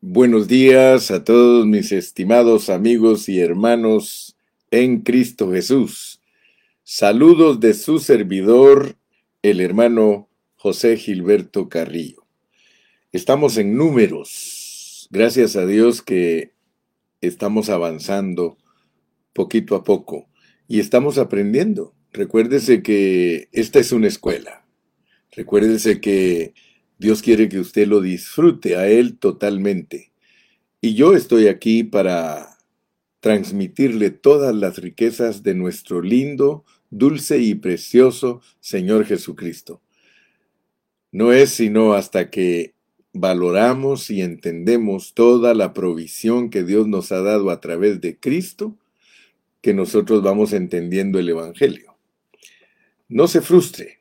Buenos días a todos mis estimados amigos y hermanos en Cristo Jesús. Saludos de su servidor, el hermano José Gilberto Carrillo. Estamos en números. Gracias a Dios que estamos avanzando poquito a poco y estamos aprendiendo. Recuérdese que esta es una escuela. Recuérdese que Dios quiere que usted lo disfrute a Él totalmente. Y yo estoy aquí para transmitirle todas las riquezas de nuestro lindo, dulce y precioso Señor Jesucristo. No es sino hasta que valoramos y entendemos toda la provisión que Dios nos ha dado a través de Cristo, que nosotros vamos entendiendo el Evangelio. No se frustre.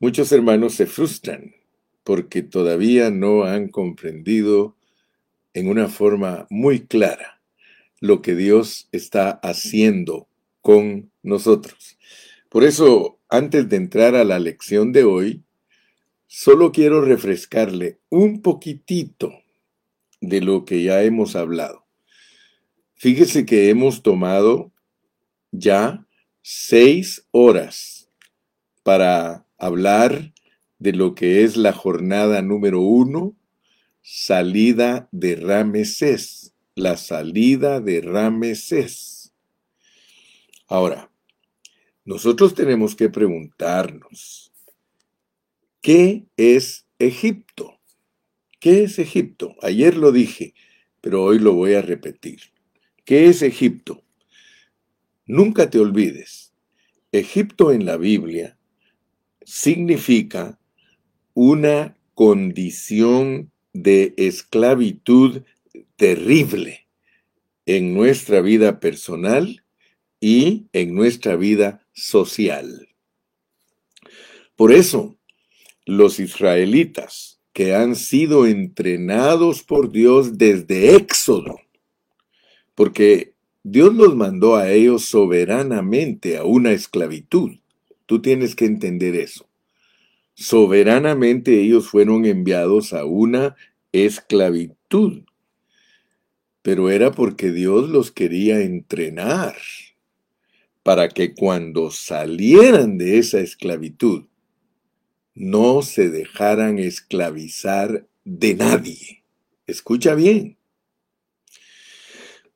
Muchos hermanos se frustran porque todavía no han comprendido en una forma muy clara lo que Dios está haciendo con nosotros. Por eso, antes de entrar a la lección de hoy, solo quiero refrescarle un poquitito de lo que ya hemos hablado. Fíjese que hemos tomado ya seis horas para hablar de lo que es la jornada número uno, salida de Ramesés, la salida de Ramesés. Ahora, nosotros tenemos que preguntarnos, ¿qué es Egipto? ¿Qué es Egipto? Ayer lo dije, pero hoy lo voy a repetir. ¿Qué es Egipto? Nunca te olvides, Egipto en la Biblia significa una condición de esclavitud terrible en nuestra vida personal y en nuestra vida social. Por eso, los israelitas que han sido entrenados por Dios desde Éxodo, porque Dios los mandó a ellos soberanamente a una esclavitud. Tú tienes que entender eso. Soberanamente ellos fueron enviados a una esclavitud, pero era porque Dios los quería entrenar para que cuando salieran de esa esclavitud no se dejaran esclavizar de nadie. Escucha bien.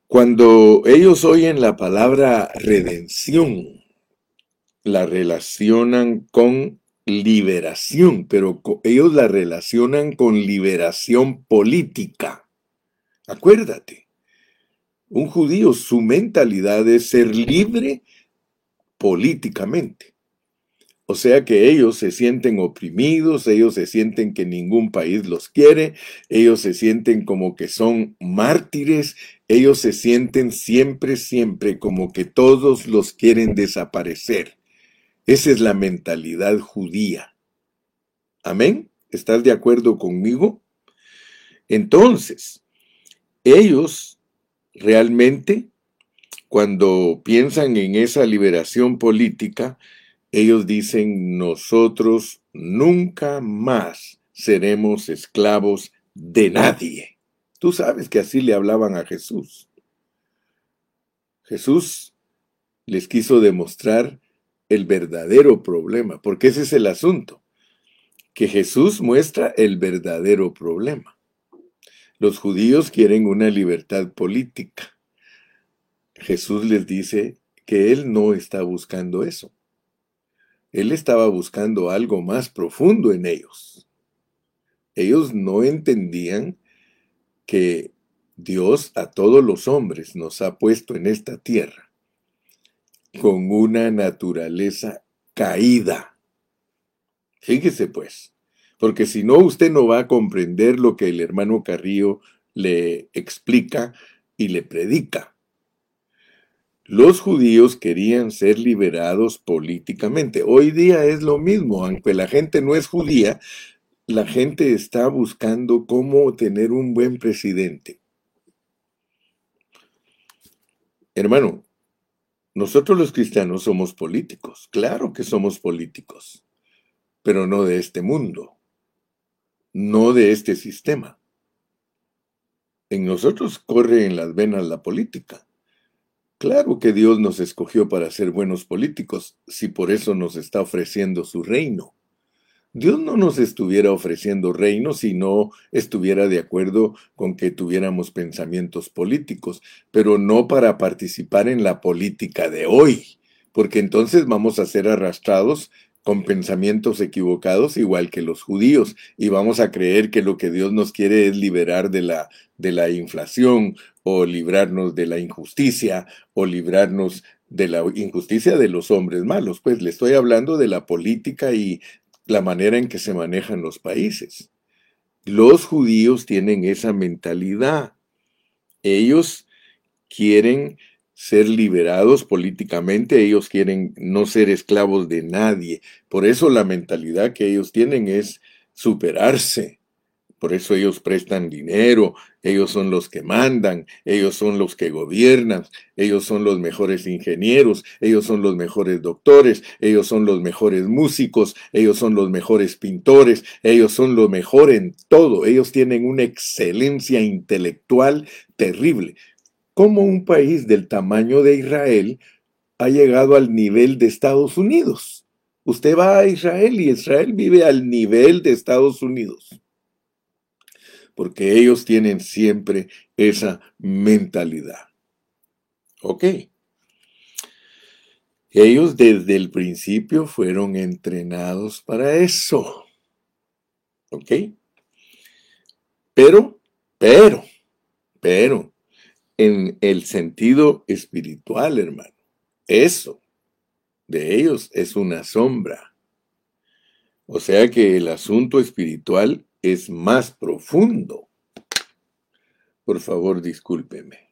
Cuando ellos oyen la palabra redención, la relacionan con liberación, pero ellos la relacionan con liberación política. Acuérdate, un judío, su mentalidad es ser libre políticamente. O sea que ellos se sienten oprimidos, ellos se sienten que ningún país los quiere, ellos se sienten como que son mártires, ellos se sienten siempre, siempre como que todos los quieren desaparecer. Esa es la mentalidad judía. Amén. ¿Estás de acuerdo conmigo? Entonces, ellos realmente, cuando piensan en esa liberación política, ellos dicen, nosotros nunca más seremos esclavos de nadie. Tú sabes que así le hablaban a Jesús. Jesús les quiso demostrar el verdadero problema, porque ese es el asunto, que Jesús muestra el verdadero problema. Los judíos quieren una libertad política. Jesús les dice que Él no está buscando eso. Él estaba buscando algo más profundo en ellos. Ellos no entendían que Dios a todos los hombres nos ha puesto en esta tierra con una naturaleza caída. Fíjese pues, porque si no usted no va a comprender lo que el hermano Carrillo le explica y le predica. Los judíos querían ser liberados políticamente. Hoy día es lo mismo, aunque la gente no es judía, la gente está buscando cómo tener un buen presidente. Hermano, nosotros los cristianos somos políticos, claro que somos políticos, pero no de este mundo, no de este sistema. En nosotros corre en las venas la política. Claro que Dios nos escogió para ser buenos políticos, si por eso nos está ofreciendo su reino. Dios no nos estuviera ofreciendo reino si no estuviera de acuerdo con que tuviéramos pensamientos políticos, pero no para participar en la política de hoy, porque entonces vamos a ser arrastrados con pensamientos equivocados igual que los judíos y vamos a creer que lo que Dios nos quiere es liberar de la, de la inflación o librarnos de la injusticia o librarnos de la injusticia de los hombres malos. Pues le estoy hablando de la política y la manera en que se manejan los países. Los judíos tienen esa mentalidad. Ellos quieren ser liberados políticamente, ellos quieren no ser esclavos de nadie. Por eso la mentalidad que ellos tienen es superarse, por eso ellos prestan dinero, ellos son los que mandan, ellos son los que gobiernan, ellos son los mejores ingenieros, ellos son los mejores doctores, ellos son los mejores músicos, ellos son los mejores pintores, ellos son lo mejor en todo, ellos tienen una excelencia intelectual terrible. ¿Cómo un país del tamaño de Israel ha llegado al nivel de Estados Unidos? Usted va a Israel y Israel vive al nivel de Estados Unidos porque ellos tienen siempre esa mentalidad. ¿Ok? Ellos desde el principio fueron entrenados para eso. ¿Ok? Pero, pero, pero, en el sentido espiritual, hermano, eso de ellos es una sombra. O sea que el asunto espiritual es más profundo. Por favor, discúlpeme.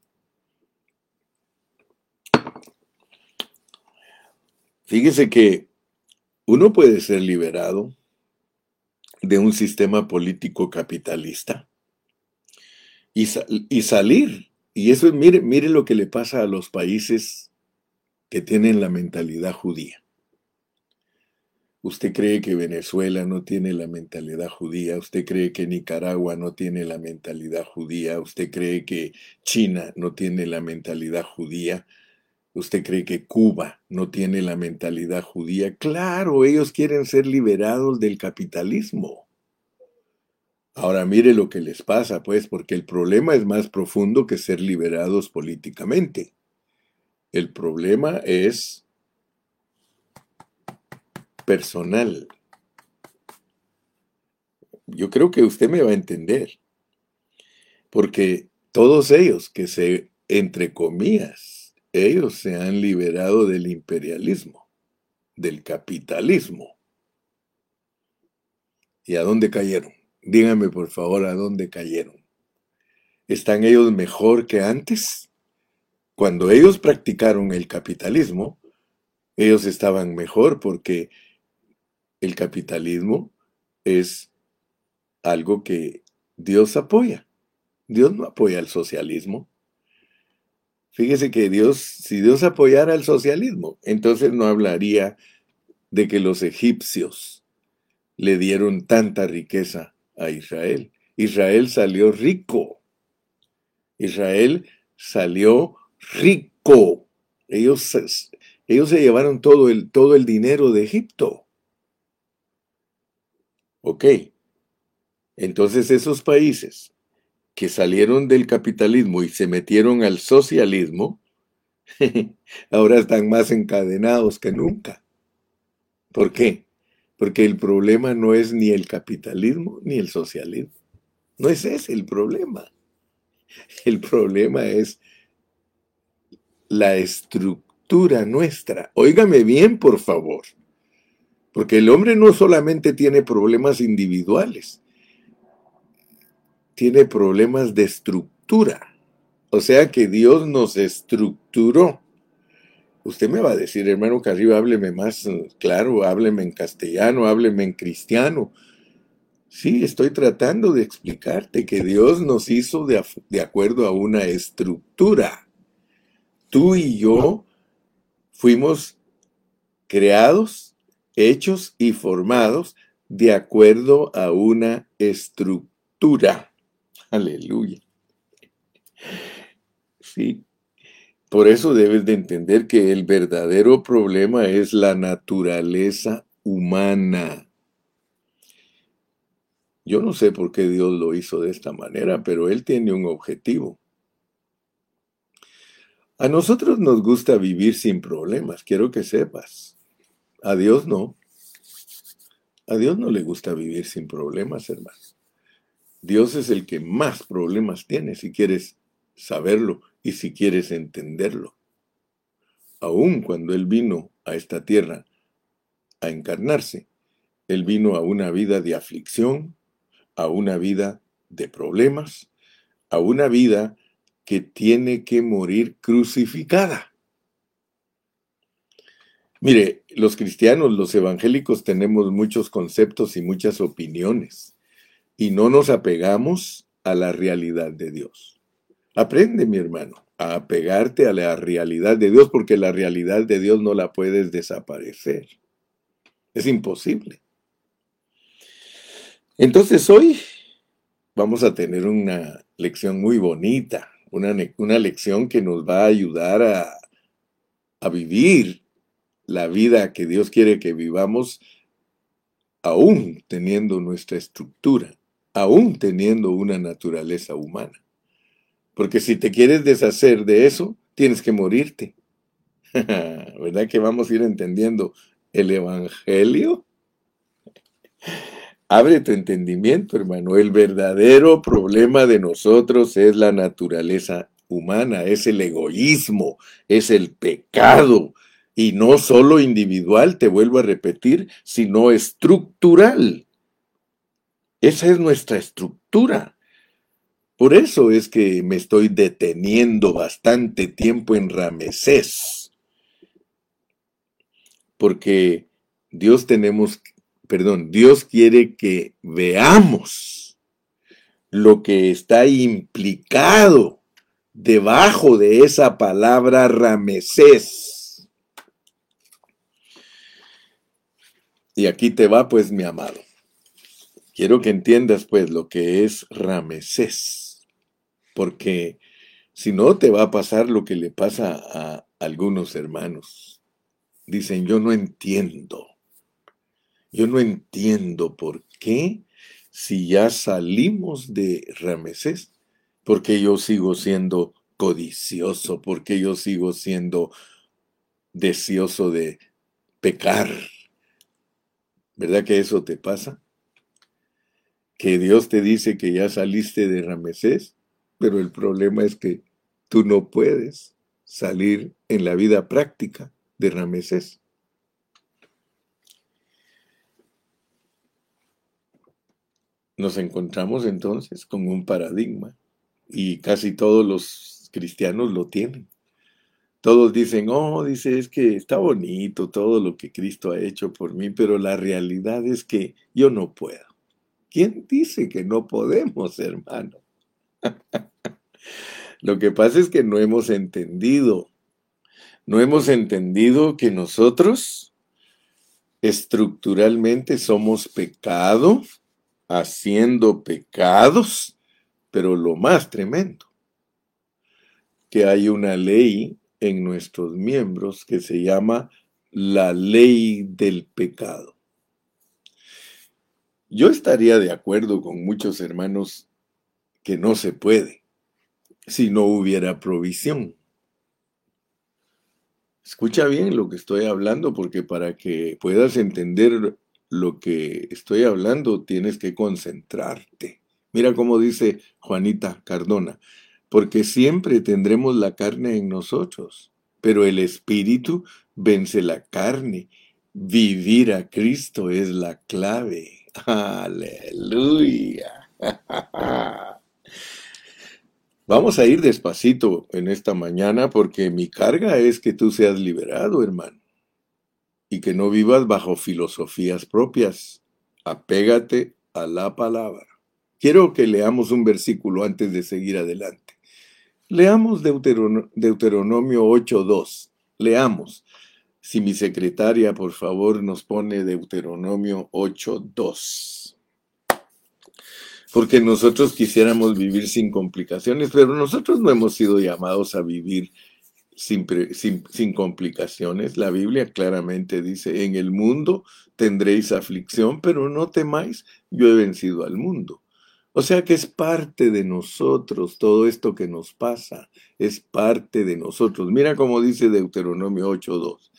Fíjese que uno puede ser liberado de un sistema político capitalista y, y salir. Y eso, mire, mire lo que le pasa a los países que tienen la mentalidad judía. ¿Usted cree que Venezuela no tiene la mentalidad judía? ¿Usted cree que Nicaragua no tiene la mentalidad judía? ¿Usted cree que China no tiene la mentalidad judía? ¿Usted cree que Cuba no tiene la mentalidad judía? Claro, ellos quieren ser liberados del capitalismo. Ahora mire lo que les pasa, pues, porque el problema es más profundo que ser liberados políticamente. El problema es personal. Yo creo que usted me va a entender, porque todos ellos que se, entre comillas, ellos se han liberado del imperialismo, del capitalismo. ¿Y a dónde cayeron? Dígame por favor a dónde cayeron. ¿Están ellos mejor que antes? Cuando ellos practicaron el capitalismo, ellos estaban mejor porque el capitalismo es algo que Dios apoya. Dios no apoya el socialismo. Fíjese que Dios, si Dios apoyara el socialismo, entonces no hablaría de que los egipcios le dieron tanta riqueza a Israel. Israel salió rico. Israel salió rico. Ellos, ellos se llevaron todo el, todo el dinero de Egipto. Ok. Entonces esos países que salieron del capitalismo y se metieron al socialismo, ahora están más encadenados que nunca. ¿Por qué? Porque el problema no es ni el capitalismo ni el socialismo. No es ese el problema. El problema es la estructura nuestra. Óigame bien, por favor. Porque el hombre no solamente tiene problemas individuales, tiene problemas de estructura. O sea que Dios nos estructuró. Usted me va a decir, hermano Carrillo, hábleme más claro, hábleme en castellano, hábleme en cristiano. Sí, estoy tratando de explicarte que Dios nos hizo de, de acuerdo a una estructura. Tú y yo fuimos creados hechos y formados de acuerdo a una estructura. Aleluya. sí. Por eso debes de entender que el verdadero problema es la naturaleza humana. Yo no sé por qué Dios lo hizo de esta manera, pero Él tiene un objetivo. A nosotros nos gusta vivir sin problemas, quiero que sepas. A Dios no. A Dios no le gusta vivir sin problemas, hermano. Dios es el que más problemas tiene, si quieres saberlo y si quieres entenderlo. Aun cuando Él vino a esta tierra a encarnarse, Él vino a una vida de aflicción, a una vida de problemas, a una vida que tiene que morir crucificada. Mire, los cristianos, los evangélicos tenemos muchos conceptos y muchas opiniones y no nos apegamos a la realidad de Dios. Aprende, mi hermano, a apegarte a la realidad de Dios porque la realidad de Dios no la puedes desaparecer. Es imposible. Entonces hoy vamos a tener una lección muy bonita una, lección que nos va a ayudar a, a vivir la vida que Dios quiere que vivamos, aún teniendo nuestra estructura, aún teniendo una naturaleza humana. Porque si te quieres deshacer de eso, tienes que morirte. ¿Verdad que vamos a ir entendiendo el Evangelio? Abre tu entendimiento, hermano. El verdadero problema de nosotros es la naturaleza humana, es el egoísmo, es el pecado. Y no solo individual, te vuelvo a repetir, sino estructural. Esa es nuestra estructura. Por eso es que me estoy deteniendo bastante tiempo en Ramesés. Porque Dios tenemos perdón, Dios quiere que veamos lo que está implicado debajo de esa palabra Ramesés. Y aquí te va pues mi amado. Quiero que entiendas pues lo que es Ramesés, porque si no te va a pasar lo que le pasa a algunos hermanos. Dicen, yo no entiendo. Yo no entiendo por qué, si ya salimos de Ramesés, por qué yo sigo siendo codicioso, por qué yo sigo siendo deseoso de pecar. ¿Verdad que eso te pasa? Que Dios te dice que ya saliste de Ramesés, pero el problema es que tú no puedes salir en la vida práctica de Ramesés. Nos encontramos entonces con un paradigma y casi todos los cristianos lo tienen. Todos dicen, oh, dice, es que está bonito todo lo que Cristo ha hecho por mí, pero la realidad es que yo no puedo. ¿Quién dice que no podemos, hermano? lo que pasa es que no hemos entendido, no hemos entendido que nosotros estructuralmente somos pecado, haciendo pecados, pero lo más tremendo, que hay una ley en nuestros miembros que se llama la ley del pecado. Yo estaría de acuerdo con muchos hermanos que no se puede si no hubiera provisión. Escucha bien lo que estoy hablando porque para que puedas entender lo que estoy hablando, tienes que concentrarte. Mira cómo dice Juanita Cardona, porque siempre tendremos la carne en nosotros, pero el espíritu vence la carne. Vivir a Cristo es la clave. Aleluya. Vamos a ir despacito en esta mañana porque mi carga es que tú seas liberado, hermano y que no vivas bajo filosofías propias. Apégate a la palabra. Quiero que leamos un versículo antes de seguir adelante. Leamos Deuteronomio 8.2. Leamos. Si mi secretaria, por favor, nos pone Deuteronomio 8.2. porque nosotros quisiéramos vivir sin complicaciones, pero nosotros no hemos sido llamados a vivir sin, complicaciones. La Biblia claramente dice, en el mundo tendréis aflicción, pero no temáis, yo he vencido al mundo. O sea que es parte de nosotros todo esto que nos pasa, es parte de nosotros. Mira cómo dice Deuteronomio 8.2.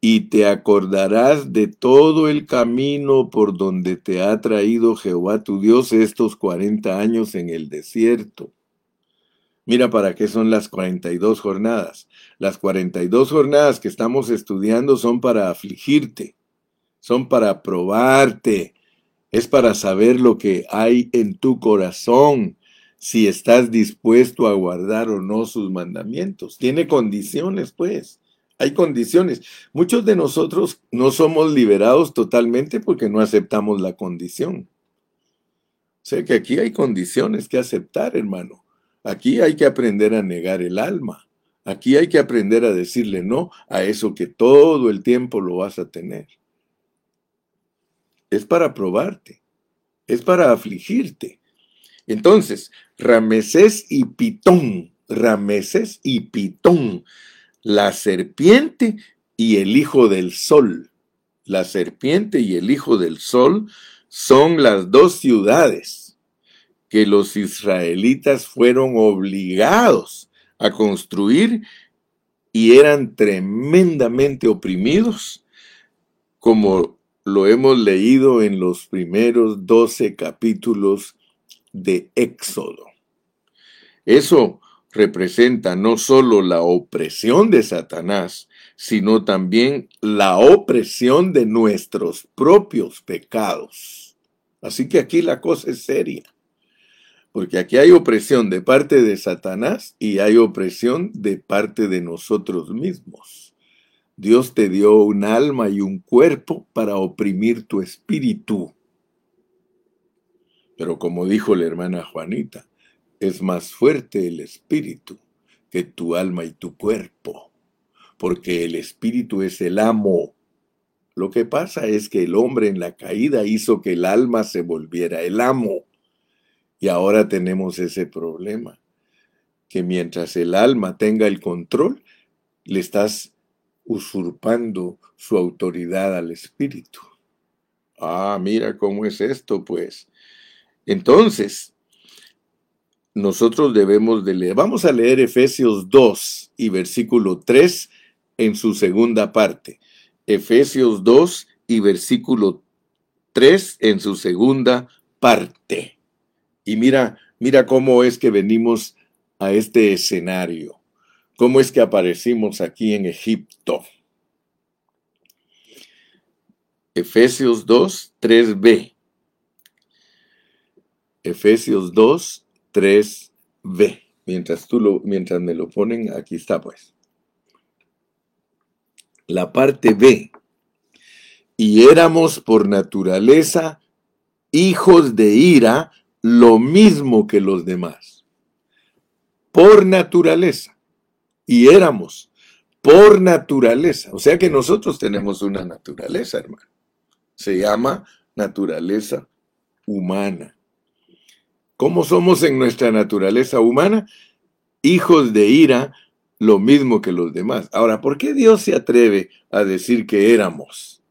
Y te acordarás de todo el camino por donde te ha traído Jehová tu Dios estos 40 años en el desierto. Mira para qué son las 42 jornadas. Las 42 jornadas que estamos estudiando son para afligirte, son para probarte, es para saber lo que hay en tu corazón, si estás dispuesto a guardar o no sus mandamientos. Tiene condiciones, pues. Hay condiciones. Muchos de nosotros no somos liberados totalmente porque no aceptamos la condición. Sé que aquí hay condiciones que aceptar, hermano. Aquí hay que aprender a negar el alma. Aquí hay que aprender a decirle no a eso que todo el tiempo lo vas a tener es para probarte, es para afligirte. Entonces, Ramesés y Pitón, Ramesés y Pitón, la serpiente y el hijo del sol. La serpiente y el hijo del sol son las dos ciudades que los israelitas fueron obligados a construir y eran tremendamente oprimidos como lo hemos leído en los primeros doce capítulos de Éxodo. Eso representa no solo la opresión de Satanás, sino también la opresión de nuestros propios pecados. Así que aquí la cosa es seria, porque aquí hay opresión de parte de Satanás y hay opresión de parte de nosotros mismos. Dios te dio un alma y un cuerpo para oprimir tu espíritu. Pero como dijo la hermana Juanita, es más fuerte el espíritu que tu alma y tu cuerpo, porque el espíritu es el amo. Lo que pasa es que el hombre en la caída hizo que el alma se volviera el amo. Y ahora tenemos ese problema, que mientras el alma tenga el control, le estás usurpando su autoridad al Espíritu. Ah, mira cómo es esto, pues. Entonces, nosotros debemos de leer. Vamos a leer Efesios 2 y versículo 3 en su segunda parte. Efesios 2 y versículo 3 en su segunda parte. Y mira, mira cómo es que venimos a este escenario. ¿Cómo es que aparecimos aquí en Egipto? Efesios 2, 3b. Efesios 2, 3b. Mientras, tú mientras me lo ponen, aquí está pues. La parte B. Y éramos por naturaleza hijos de ira, lo mismo que los demás. Por naturaleza y éramos por naturaleza. O sea que nosotros tenemos una naturaleza, hermano. Se llama naturaleza humana. ¿Cómo somos en nuestra naturaleza humana? Hijos de ira, lo mismo que los demás. Ahora, ¿por qué Dios se atreve a decir que éramos?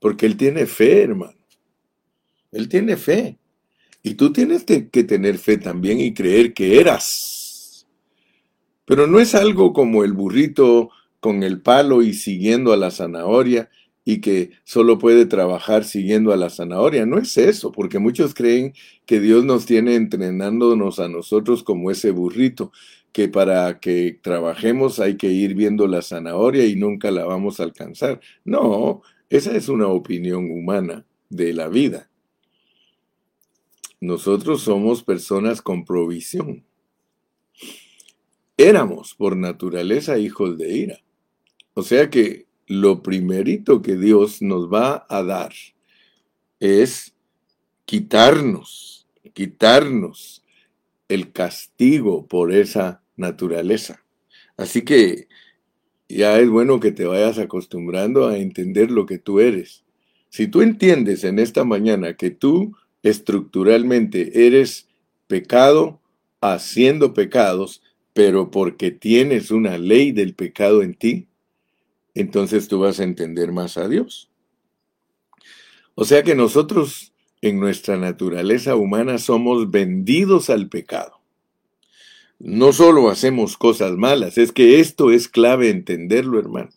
Porque Él tiene fe, hermano. Él tiene fe. Y tú tienes que tener fe también y creer que eras. Pero no es algo como el burrito con el palo y siguiendo a la zanahoria y que solo puede trabajar siguiendo a la zanahoria. No es eso, porque muchos creen que Dios nos tiene entrenándonos a nosotros como ese burrito, que para que trabajemos hay que ir viendo la zanahoria y nunca la vamos a alcanzar. No, esa es una opinión humana de la vida. Nosotros somos personas con provisión éramos por naturaleza hijos de ira. O sea que lo primerito que Dios nos va a dar es quitarnos, quitarnos el castigo por esa naturaleza. Así que ya es bueno que te vayas acostumbrando a entender lo que tú eres. Si tú entiendes en esta mañana que tú estructuralmente eres pecado haciendo pecados, pero porque tienes una ley del pecado en ti, entonces tú vas a entender más a Dios. O sea que nosotros en nuestra naturaleza humana somos vendidos al pecado. No solo hacemos cosas malas, es que esto es clave entenderlo, hermano.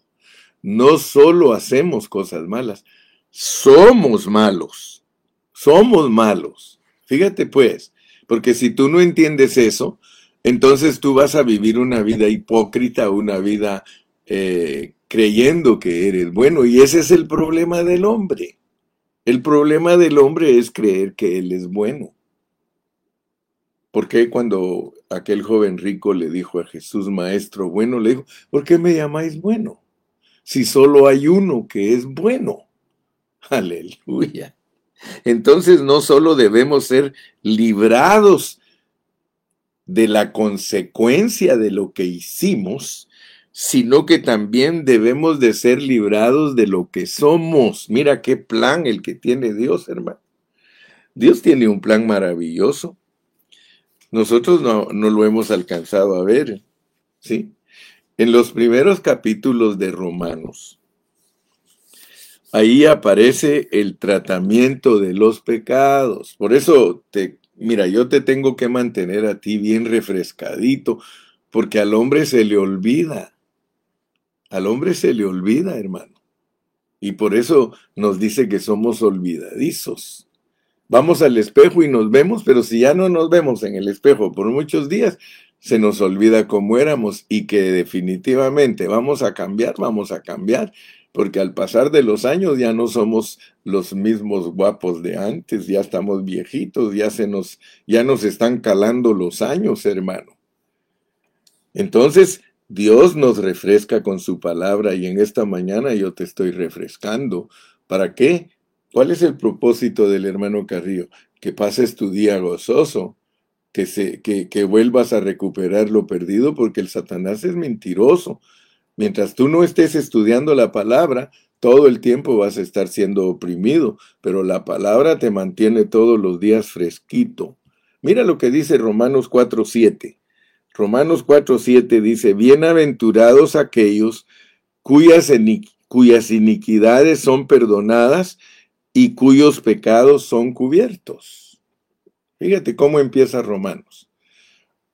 No solo hacemos cosas malas, somos malos. Somos malos. Fíjate pues, porque si tú no entiendes eso, entonces tú vas a vivir una vida hipócrita, una vida eh, creyendo que eres bueno. Y ese es el problema del hombre. El problema del hombre es creer que él es bueno. ¿Por qué cuando aquel joven rico le dijo a Jesús, maestro bueno, le dijo, ¿por qué me llamáis bueno? Si solo hay uno que es bueno. Aleluya. Entonces no solo debemos ser librados de la consecuencia de lo que hicimos, sino que también debemos de ser librados de lo que somos. Mira qué plan el que tiene Dios, hermano. Dios tiene un plan maravilloso. Nosotros no, no lo hemos alcanzado a ver, ¿sí? En los primeros capítulos de Romanos, ahí aparece el tratamiento de los pecados. Por eso, te, mira, yo te tengo que mantener a ti bien refrescadito, porque al hombre se le olvida. Al hombre se le olvida, hermano. Y por eso nos dice que somos olvidadizos. Vamos al espejo y nos vemos, pero si ya no nos vemos en el espejo por muchos días, se nos olvida cómo éramos y que definitivamente vamos a cambiar, vamos a cambiar, porque al pasar de los años ya no somos los mismos guapos de antes, ya estamos viejitos, ya se nos ya nos están calando los años, hermano. Entonces, Dios nos refresca con su palabra y en esta mañana yo te estoy refrescando. ¿Para qué? ¿Cuál es el propósito del hermano Carrillo? Que pases tu día gozoso, que, se, que, que vuelvas a recuperar lo perdido, porque el Satanás es mentiroso. Mientras tú no estés estudiando la palabra, todo el tiempo vas a estar siendo oprimido, pero la palabra te mantiene todos los días fresquito. Mira lo que dice Romanos 4.7. Romanos 4:7 dice, bienaventurados aquellos cuyas, cuyas iniquidades son perdonadas y cuyos pecados son cubiertos. Fíjate cómo empieza Romanos.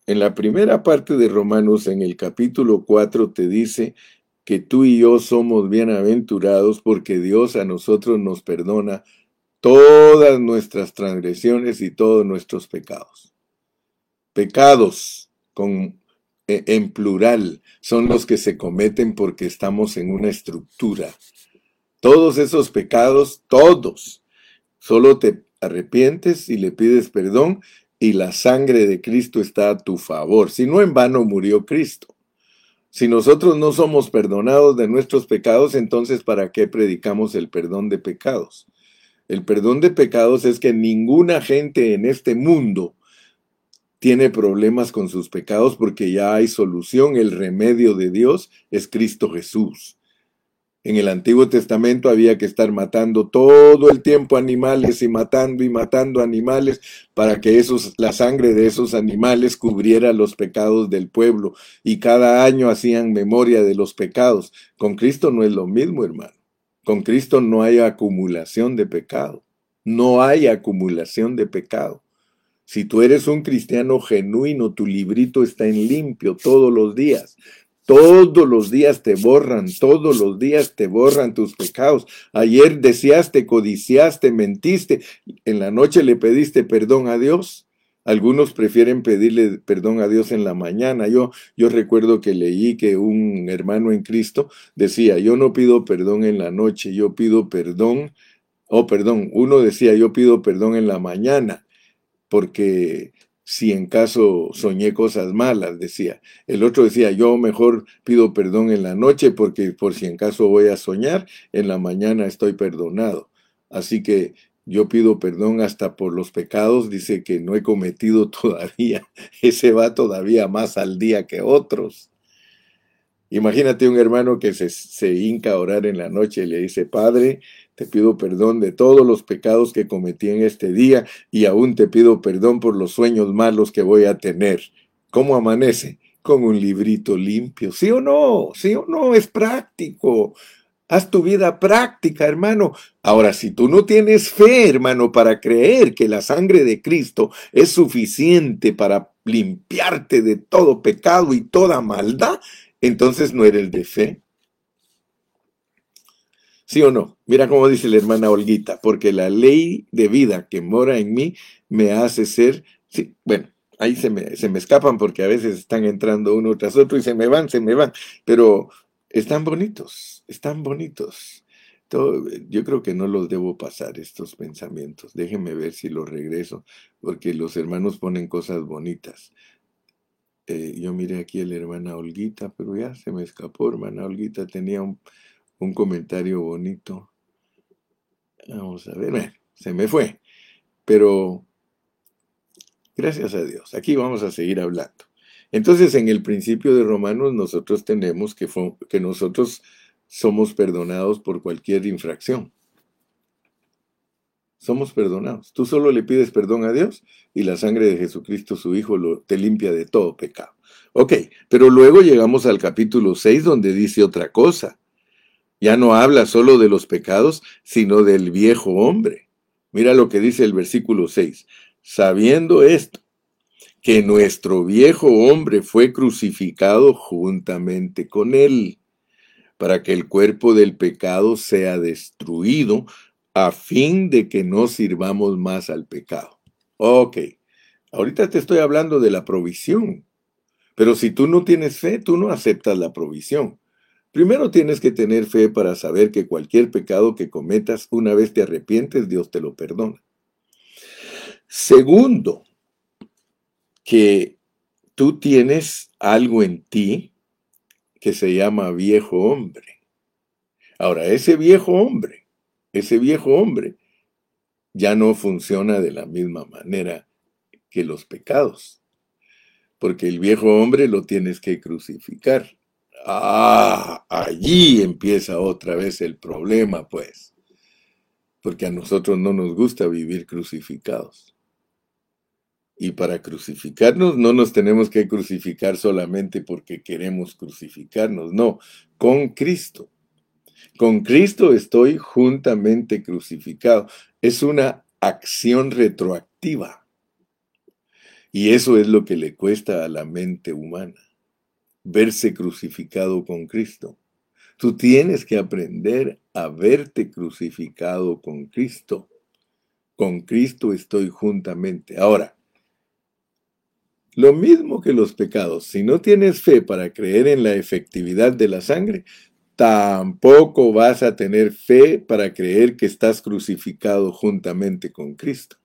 En la primera parte de Romanos, en el capítulo 4, te dice que tú y yo somos bienaventurados porque Dios a nosotros nos perdona todas nuestras transgresiones y todos nuestros pecados. Pecados con, e, en plural, son los que se cometen porque estamos en una estructura. Todos esos pecados, todos, solo te arrepientes y le pides perdón y la sangre de Cristo está a tu favor. Si no, en vano murió Cristo. Si nosotros no somos perdonados de nuestros pecados, entonces ¿para qué predicamos el perdón de pecados? El perdón de pecados es que ninguna gente en este mundo tiene problemas con sus pecados porque ya hay solución. El remedio de Dios es Cristo Jesús. En el Antiguo Testamento había que estar matando todo el tiempo animales y matando y matando animales para que esos, la sangre de esos animales cubriera los pecados del pueblo. Y cada año hacían memoria de los pecados. Con Cristo no es lo mismo, hermano. Con Cristo no hay acumulación de pecado. No hay acumulación de pecado. Si tú eres un cristiano genuino, tu librito está en limpio todos los días. Todos los días te borran, todos los días te borran tus pecados. Ayer deseaste, codiciaste, mentiste, en la noche le pediste perdón a Dios. Algunos prefieren pedirle perdón a Dios en la mañana. Yo, yo recuerdo que leí que un hermano en Cristo decía, yo no pido perdón en la noche, yo pido perdón, oh perdón, uno decía, yo pido perdón en la mañana porque si en caso soñé cosas malas, decía. El otro decía, yo mejor pido perdón en la noche porque por si en caso voy a soñar, en la mañana estoy perdonado. Así que yo pido perdón hasta por los pecados, dice que no he cometido todavía. Ese va todavía más al día que otros. Imagínate un hermano que se, se hinca a orar en la noche y le dice, Padre, te pido perdón de todos los pecados que cometí en este día y aún te pido perdón por los sueños malos que voy a tener. ¿Cómo amanece? Con un librito limpio. ¿Sí o no? ¿Sí o no? Es práctico. Haz tu vida práctica, hermano. Ahora, si tú no tienes fe, hermano, para creer que la sangre de Cristo es suficiente para limpiarte de todo pecado y toda maldad, entonces no eres de fe. ¿Sí o no? Mira cómo dice la hermana Olguita, porque la ley de vida que mora en mí me hace ser, sí, bueno, ahí se me, se me escapan porque a veces están entrando uno tras otro y se me van, se me van, pero están bonitos, están bonitos. yo creo que no los debo pasar estos pensamientos. Déjenme ver si los regreso, porque los hermanos ponen cosas bonitas. Eh, yo miré aquí a la hermana Olguita, pero ya se me escapó, hermana Olguita tenía un, un comentario bonito. Vamos a ver, se me fue. Pero gracias a Dios, aquí vamos a seguir hablando. Entonces, en el principio de Romanos, nosotros tenemos que, que nosotros somos perdonados por cualquier infracción. Somos perdonados. Tú solo le pides perdón a Dios y la sangre de Jesucristo, su Hijo, te limpia de todo pecado. Ok, pero luego llegamos al capítulo 6 donde dice otra cosa. Ya no habla solo de los pecados, sino del viejo hombre. Mira lo que dice el versículo 6. Sabiendo esto, que nuestro viejo hombre fue crucificado juntamente con él, para que el cuerpo del pecado sea destruido, a fin de que no sirvamos más al pecado. Ok, ahorita te estoy hablando de la provisión, pero si tú no tienes fe, tú no aceptas la provisión. Primero tienes que tener fe para saber que cualquier pecado que cometas, una vez te arrepientes, Dios te lo perdona. Segundo, que tú tienes algo en ti que se llama viejo hombre. Ahora, ese viejo hombre, ese viejo hombre ya no funciona de la misma manera que los pecados, porque el viejo hombre lo tienes que crucificar. Ah, allí empieza otra vez el problema, pues. Porque a nosotros no nos gusta vivir crucificados. Y para crucificarnos no nos tenemos que crucificar solamente porque queremos crucificarnos, no, con Cristo. Con Cristo estoy juntamente crucificado. Es una acción retroactiva. Y eso es lo que le cuesta a la mente humana verse crucificado con Cristo. Tú tienes que aprender a verte crucificado con Cristo. Con Cristo estoy juntamente. Ahora, lo mismo que los pecados, si no tienes fe para creer en la efectividad de la sangre, tampoco vas a tener fe para creer que estás crucificado juntamente con Cristo.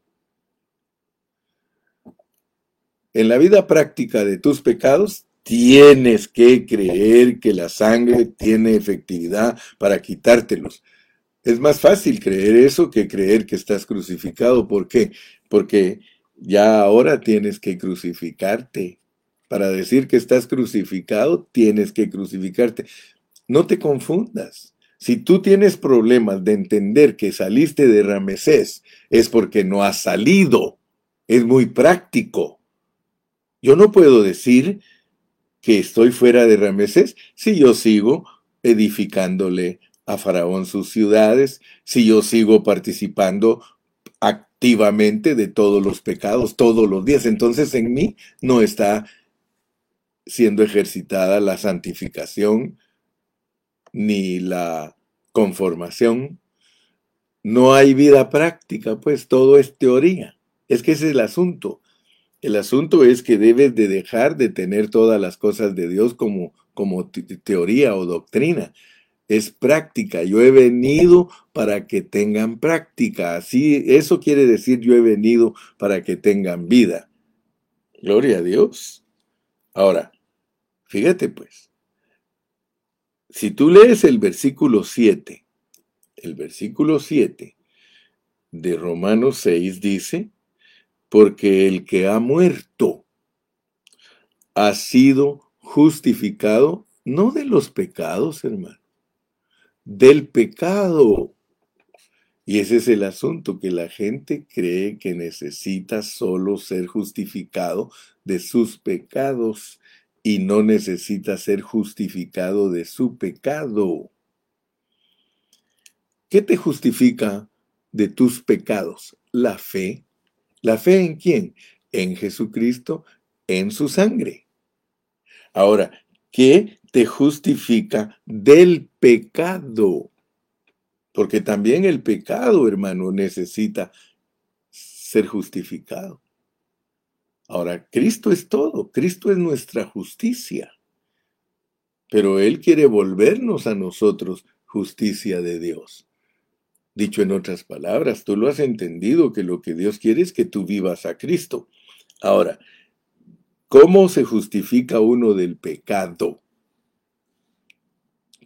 En la vida práctica de tus pecados, Tienes que creer que la sangre tiene efectividad para quitártelos. Es más fácil creer eso que creer que estás crucificado. ¿Por qué? Porque ya ahora tienes que crucificarte. Para decir que estás crucificado, tienes que crucificarte. No te confundas. Si tú tienes problemas de entender que saliste de Ramesés, es porque no has salido. Es muy práctico. Yo no puedo decir que estoy fuera de Ramesés si yo sigo edificándole a Faraón sus ciudades, si yo sigo participando activamente de todos los pecados todos los días. Entonces en mí no está siendo ejercitada la santificación ni la conformación. No hay vida práctica, pues todo es teoría. Es que ese es el asunto. El asunto es que debes de dejar de tener todas las cosas de Dios como, como teoría o doctrina. Es práctica. Yo he venido para que tengan práctica. Así, eso quiere decir yo he venido para que tengan vida. Gloria a Dios. Ahora, fíjate pues. Si tú lees el versículo 7, el versículo 7 de Romanos 6 dice, porque el que ha muerto ha sido justificado no de los pecados, hermano, del pecado. Y ese es el asunto, que la gente cree que necesita solo ser justificado de sus pecados y no necesita ser justificado de su pecado. ¿Qué te justifica de tus pecados? La fe. ¿La fe en quién? En Jesucristo, en su sangre. Ahora, ¿qué te justifica del pecado? Porque también el pecado, hermano, necesita ser justificado. Ahora, Cristo es todo, Cristo es nuestra justicia. Pero Él quiere volvernos a nosotros justicia de Dios. Dicho en otras palabras, tú lo has entendido que lo que Dios quiere es que tú vivas a Cristo. Ahora, ¿cómo se justifica uno del pecado?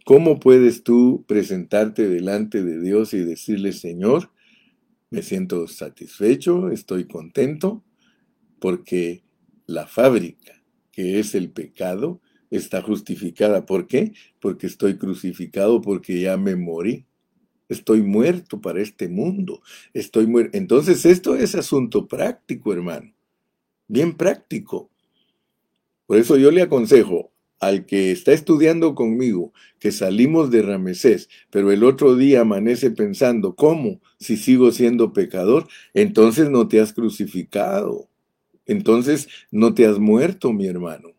¿Cómo puedes tú presentarte delante de Dios y decirle, Señor, me siento satisfecho, estoy contento, porque la fábrica, que es el pecado, está justificada. ¿Por qué? Porque estoy crucificado, porque ya me morí. Estoy muerto para este mundo. Estoy muerto. Entonces, esto es asunto práctico, hermano. Bien práctico. Por eso yo le aconsejo, al que está estudiando conmigo que salimos de Ramesés, pero el otro día amanece pensando, ¿cómo? Si sigo siendo pecador, entonces no te has crucificado. Entonces no te has muerto, mi hermano.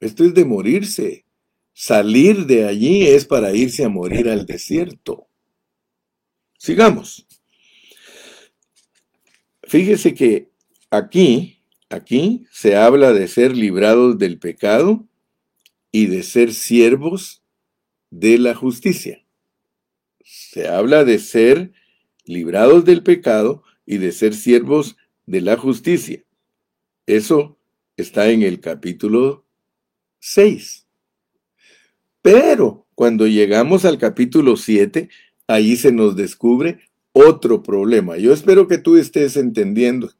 Esto es de morirse. Salir de allí es para irse a morir al desierto. Sigamos. Fíjese que aquí, aquí se habla de ser librados del pecado y de ser siervos de la justicia. Se habla de ser librados del pecado y de ser siervos de la justicia. Eso está en el capítulo 6. Pero cuando llegamos al capítulo 7, ahí se nos descubre otro problema. Yo espero que tú estés entendiendo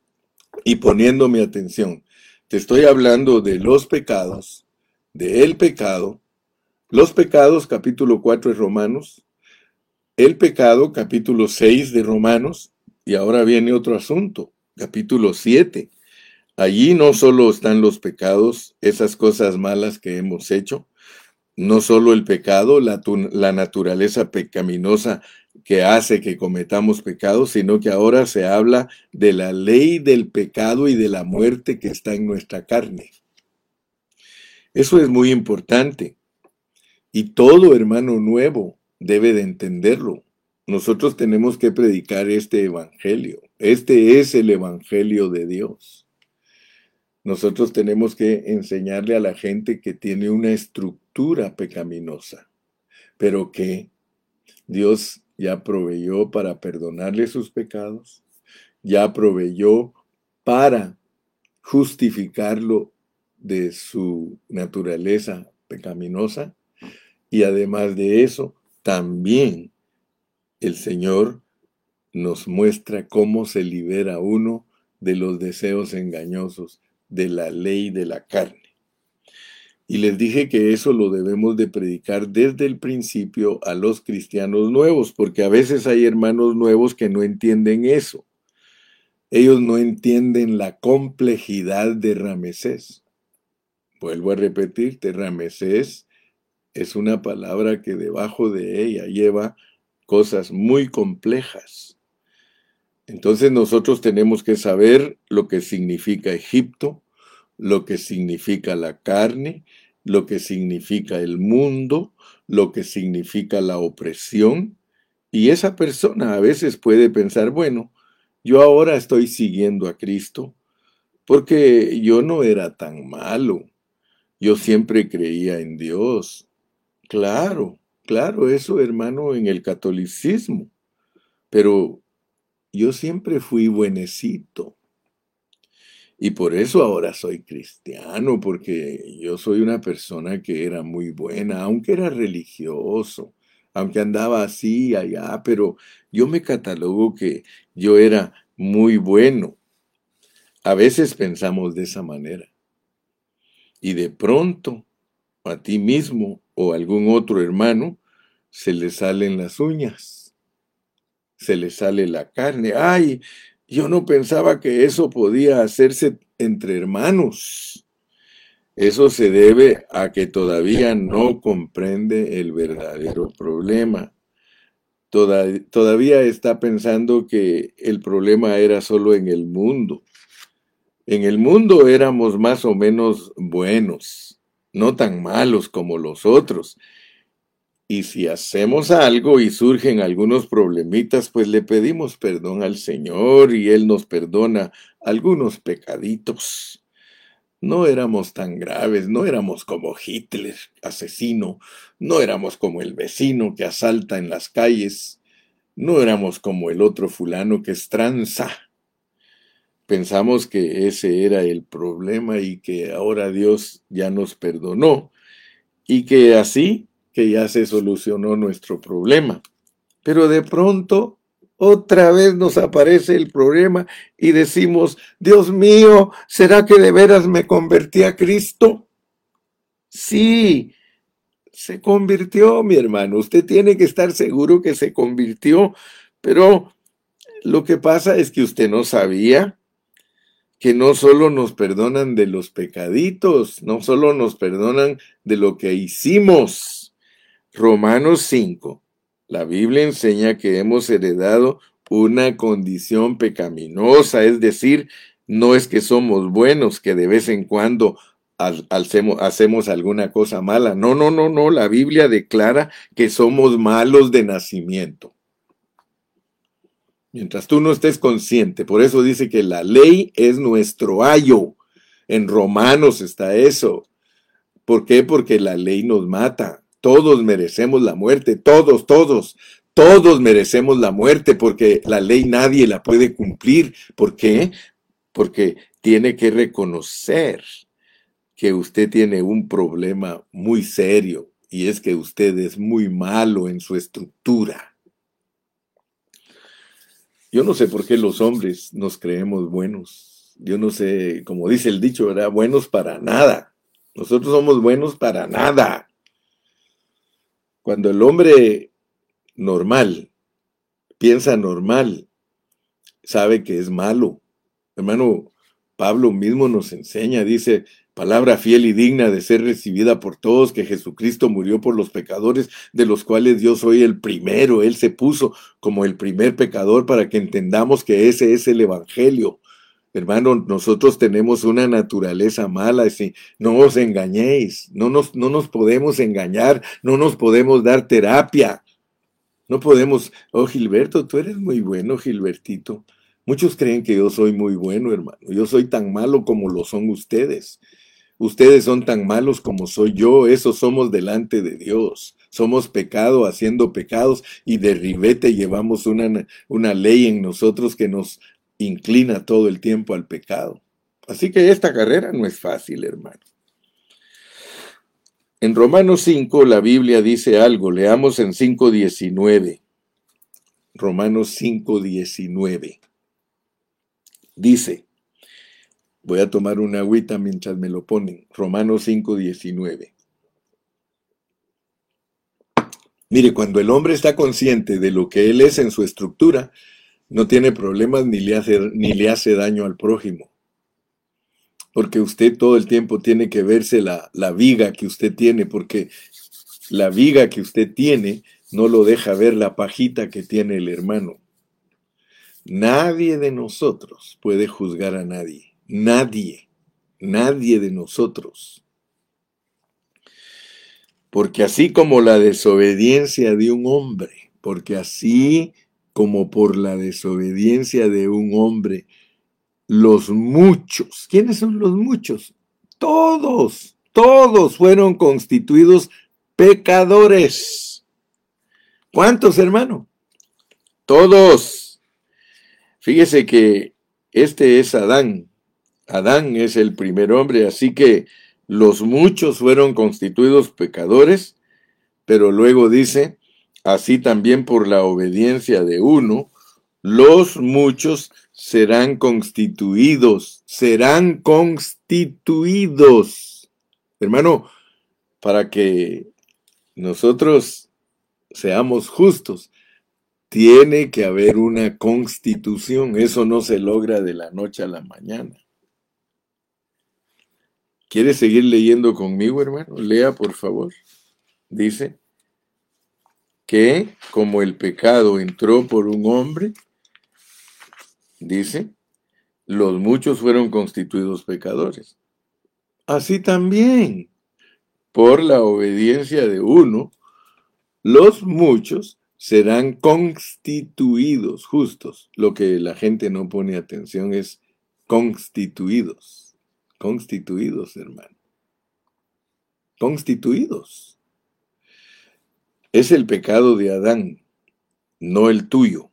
y poniéndome atención. Te estoy hablando de los pecados de el pecado, los pecados, capítulo 4 de Romanos, el pecado, capítulo 6 de Romanos, y ahora viene otro asunto, capítulo 7. Allí no solo están los pecados, esas cosas malas que hemos hecho, no solo el pecado, la, naturaleza pecaminosa que hace que cometamos pecados, sino que ahora se habla de la ley del pecado y de la muerte que está en nuestra carne. Eso es muy importante. Y todo hermano nuevo debe de entenderlo. Nosotros tenemos que predicar este evangelio. Este es el evangelio de Dios. Nosotros tenemos que enseñarle a la gente que tiene una estructura pecaminosa, pero que Dios ya proveyó para perdonarle sus pecados, ya proveyó para justificarlo de su naturaleza pecaminosa. Y además de eso, también el Señor nos muestra cómo se libera uno de los deseos engañosos de la ley de la carne. Y les dije que eso lo debemos de predicar desde el principio a los cristianos nuevos, porque a veces hay hermanos nuevos que no entienden eso. Ellos no entienden la complejidad de Ramesés. Vuelvo a repetirte, Ramesés es una palabra que debajo de ella lleva cosas muy complejas. Entonces nosotros tenemos que saber lo que significa Egipto, lo que significa la carne, lo que significa el mundo, lo que significa la opresión. Y esa persona a veces puede pensar, bueno, yo ahora estoy siguiendo a Cristo porque yo no era tan malo. Yo siempre creía en Dios. Claro, claro, eso hermano en el catolicismo. Pero yo siempre fui buenecito. Y por eso ahora soy cristiano, porque yo soy una persona que era muy buena, aunque era religioso, aunque andaba así allá, pero yo me catalogo que yo era muy bueno. A veces pensamos de esa manera y de pronto a ti mismo o a algún otro hermano se le salen las uñas. Se le sale la carne. Ay, yo no pensaba que eso podía hacerse entre hermanos. Eso se debe a que todavía no comprende el verdadero problema. todavía está pensando que el problema era solo en el mundo. En el mundo éramos más o menos buenos, no tan malos como los otros. Y si hacemos algo y surgen algunos problemitas, pues le pedimos perdón al Señor y Él nos perdona algunos pecaditos. No éramos tan graves, no éramos como Hitler, asesino, no éramos como el vecino que asalta en las calles, no éramos como el otro fulano que es tranza. Pensamos que ese era el problema y que ahora Dios ya nos perdonó y que así que ya se solucionó nuestro problema. Pero de pronto otra vez nos aparece el problema y decimos, Dios mío, ¿será que de veras me convertí a Cristo? Sí, se convirtió, mi hermano. Usted tiene que estar seguro que se convirtió, pero lo que pasa es que usted no sabía que no solo nos perdonan de los pecaditos, no solo nos perdonan de lo que hicimos. Romanos 5 la Biblia enseña que hemos heredado una condición pecaminosa, es decir, no es que somos buenos, que de vez en cuando hacemos alguna cosa mala. No, no, no, no. La Biblia declara que somos malos de nacimiento. Mientras tú no estés consciente, por eso dice que la ley es nuestro ayo. En Romanos está eso. ¿Por qué? Porque la ley nos mata. Todos merecemos la muerte, todos, todos, todos merecemos la muerte porque la ley nadie la puede cumplir. ¿Por qué? Porque tiene que reconocer que usted tiene un problema muy serio y es que usted es muy malo en su estructura. Yo no sé por qué los hombres nos creemos buenos. Yo no sé, como dice el dicho, ¿verdad? Buenos para nada. Nosotros somos buenos para nada. Cuando el hombre normal piensa normal, sabe que es malo. Hermano, Pablo mismo nos enseña, dice, palabra fiel y digna de ser recibida por todos, que Jesucristo murió por los pecadores, de los cuales yo soy el primero. Él se puso como el primer pecador para que entendamos que ese es el Evangelio. Hermano, nosotros tenemos una naturaleza mala, no os engañéis, no nos, no nos podemos engañar, no nos podemos dar terapia. No podemos, oh Gilberto, tú eres muy bueno, Gilbertito. Muchos creen que yo soy muy bueno, hermano. Yo soy tan malo como lo son ustedes. Ustedes son tan malos como soy yo. Eso somos delante de Dios. Somos pecado haciendo pecados y de ribete llevamos una, una ley en nosotros que nos inclina todo el tiempo al pecado. Así que esta carrera no es fácil, hermano. En Romanos 5 la Biblia dice algo, leamos en 5.19. Romanos 5.19. Dice, voy a tomar una agüita mientras me lo ponen, Romanos 5.19. Mire, cuando el hombre está consciente de lo que él es en su estructura, no tiene problemas ni le hace, ni le hace daño al prójimo. Porque usted todo el tiempo tiene que verse la, la viga que usted tiene, porque la viga que usted tiene no lo deja ver la pajita que tiene el hermano. Nadie de nosotros puede juzgar a nadie. Nadie. Nadie de nosotros. Porque así como la desobediencia de un hombre, porque así como por la desobediencia de un hombre, los muchos, ¿quiénes son los muchos? Todos, todos fueron constituidos pecadores. ¿Cuántos, hermano? Todos. Fíjese que este es Adán. Adán es el primer hombre, así que los muchos fueron constituidos pecadores, pero luego dice, así también por la obediencia de uno, los muchos serán constituidos, serán constituidos. Hermano, para que nosotros seamos justos, tiene que haber una constitución. Eso no se logra de la noche a la mañana. ¿Quieres seguir leyendo conmigo, hermano? Lea, por favor. Dice que como el pecado entró por un hombre, dice, los muchos fueron constituidos pecadores. Así también, por la obediencia de uno, los muchos serán constituidos justos. Lo que la gente no pone atención es constituidos. Constituidos, hermano. Constituidos. Es el pecado de Adán, no el tuyo.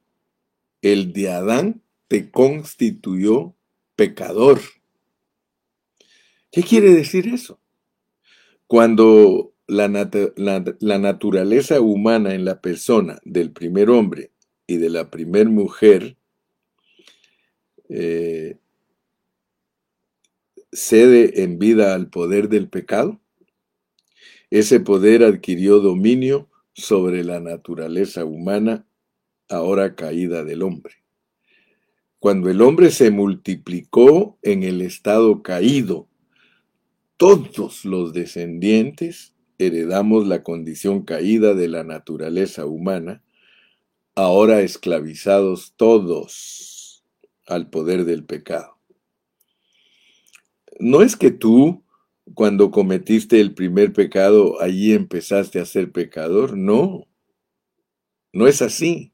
El de Adán te constituyó pecador. ¿Qué quiere decir eso? Cuando la, naturaleza humana en la persona del primer hombre y de la primer mujer eh, cede en vida al poder del pecado, ese poder adquirió dominio sobre la naturaleza humana ahora caída del hombre. Cuando el hombre se multiplicó en el estado caído, todos los descendientes heredamos la condición caída de la naturaleza humana, ahora esclavizados todos al poder del pecado. No es que tú, cuando cometiste el primer pecado, allí empezaste a ser pecador, no, no es así.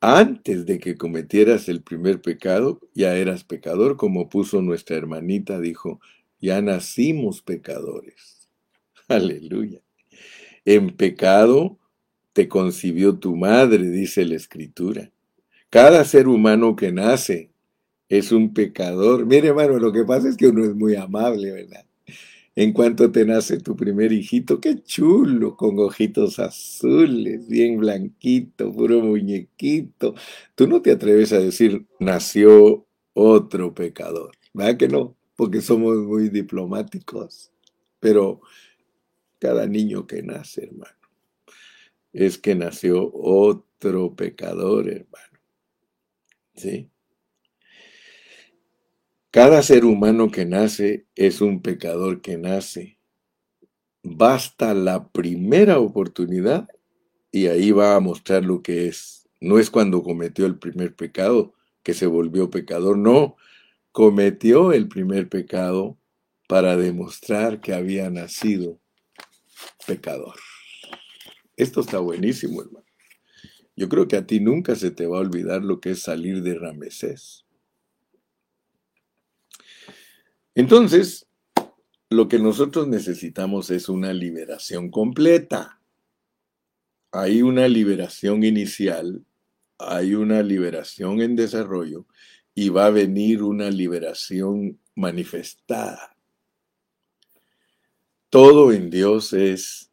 Antes de que cometieras el primer pecado, ya eras pecador, como puso nuestra hermanita, dijo, ya nacimos pecadores. Aleluya. En pecado te concibió tu madre, dice la escritura. Cada ser humano que nace es un pecador. Mire, hermano, lo que pasa es que uno es muy amable, ¿verdad? En cuanto te nace tu primer hijito, qué chulo, con ojitos azules, bien blanquito, puro muñequito. Tú no te atreves a decir, nació otro pecador. ¿Verdad que no? Porque somos muy diplomáticos. Pero cada niño que nace, hermano, es que nació otro pecador, hermano. ¿Sí? Cada ser humano que nace es un pecador que nace. Basta la primera oportunidad y ahí va a mostrar lo que es. No es cuando cometió el primer pecado que se volvió pecador, no. Cometió el primer pecado para demostrar que había nacido pecador. Esto está buenísimo, hermano. Yo creo que a ti nunca se te va a olvidar lo que es salir de Ramesés. Entonces, lo que nosotros necesitamos es una liberación completa. Hay una liberación inicial, hay una liberación en desarrollo y va a venir una liberación manifestada. Todo en Dios es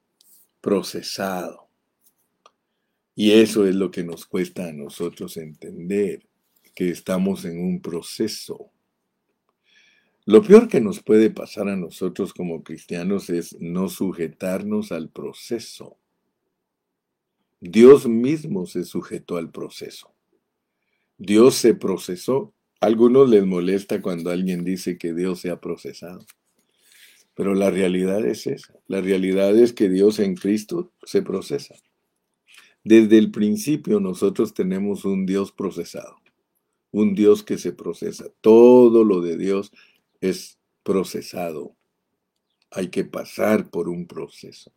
procesado. Y eso es lo que nos cuesta a nosotros entender, que estamos en un proceso. Lo peor que nos puede pasar a nosotros como cristianos es no sujetarnos al proceso. Dios mismo se sujetó al proceso. Dios se procesó. A algunos les molesta cuando alguien dice que Dios se ha procesado. Pero la realidad es esa. La realidad es que Dios en Cristo se procesa. Desde el principio nosotros tenemos un Dios procesado, un Dios que se procesa. Todo lo de Dios es procesado. Hay que pasar por un proceso.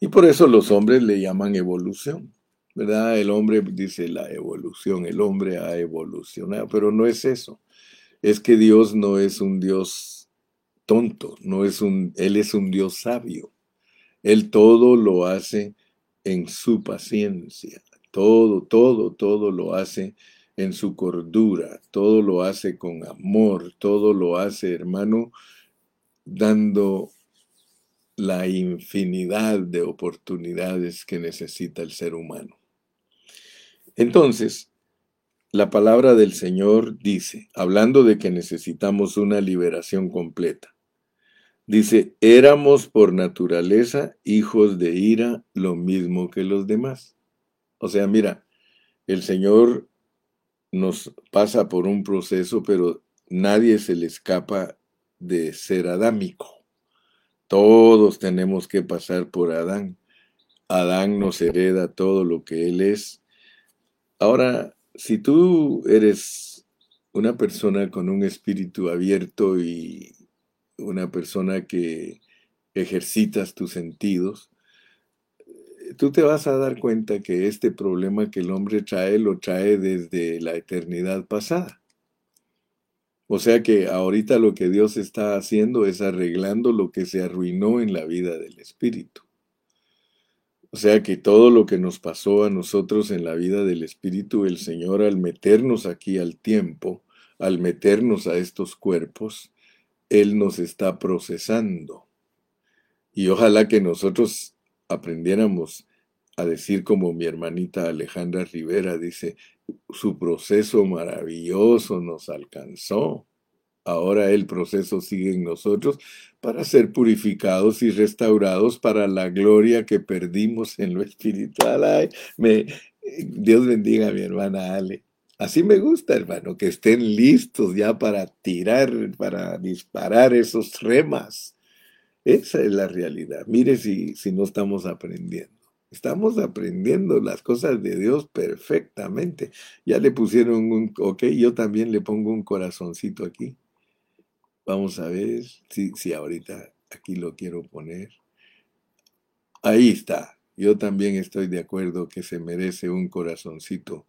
Y por eso los hombres le llaman evolución. ¿Verdad? El hombre dice la evolución, el hombre ha evolucionado, pero no es eso. Es que Dios no es un Dios tonto, no es un, Él es un Dios sabio. Él todo lo hace en su paciencia, todo, todo, todo lo hace en su cordura, todo lo hace con amor, todo lo hace, hermano, dando la infinidad de oportunidades que necesita el ser humano. Entonces, la palabra del Señor dice, hablando de que necesitamos una liberación completa, Dice, éramos por naturaleza hijos de ira lo mismo que los demás. O sea, mira, el Señor nos pasa por un proceso, pero nadie se le escapa de ser adámico. Todos tenemos que pasar por Adán. Adán nos hereda todo lo que Él es. Ahora, si tú eres una persona con un espíritu abierto y una persona que ejercitas tus sentidos, tú te vas a dar cuenta que este problema que el hombre trae lo trae desde la eternidad pasada. O sea que ahorita lo que Dios está haciendo es arreglando lo que se arruinó en la vida del Espíritu. O sea que todo lo que nos pasó a nosotros en la vida del Espíritu, el Señor al meternos aquí al tiempo, al meternos a estos cuerpos, Él nos está procesando. Y ojalá que nosotros aprendiéramos a decir como mi hermanita Alejandra Rivera dice, su proceso maravilloso nos alcanzó. Ahora el proceso sigue en nosotros para ser purificados y restaurados para la gloria que perdimos en lo espiritual. Ay, me, Dios bendiga a mi hermana Ale. Así me gusta, hermano, que estén listos ya para tirar, para disparar esos remas. Esa es la realidad. Mire si, si no estamos aprendiendo. Estamos aprendiendo las cosas de Dios perfectamente. Ya le pusieron un, ok, yo también le pongo un corazoncito aquí. Vamos a ver si, si ahorita aquí lo quiero poner. Ahí está. Yo también estoy de acuerdo que se merece un corazoncito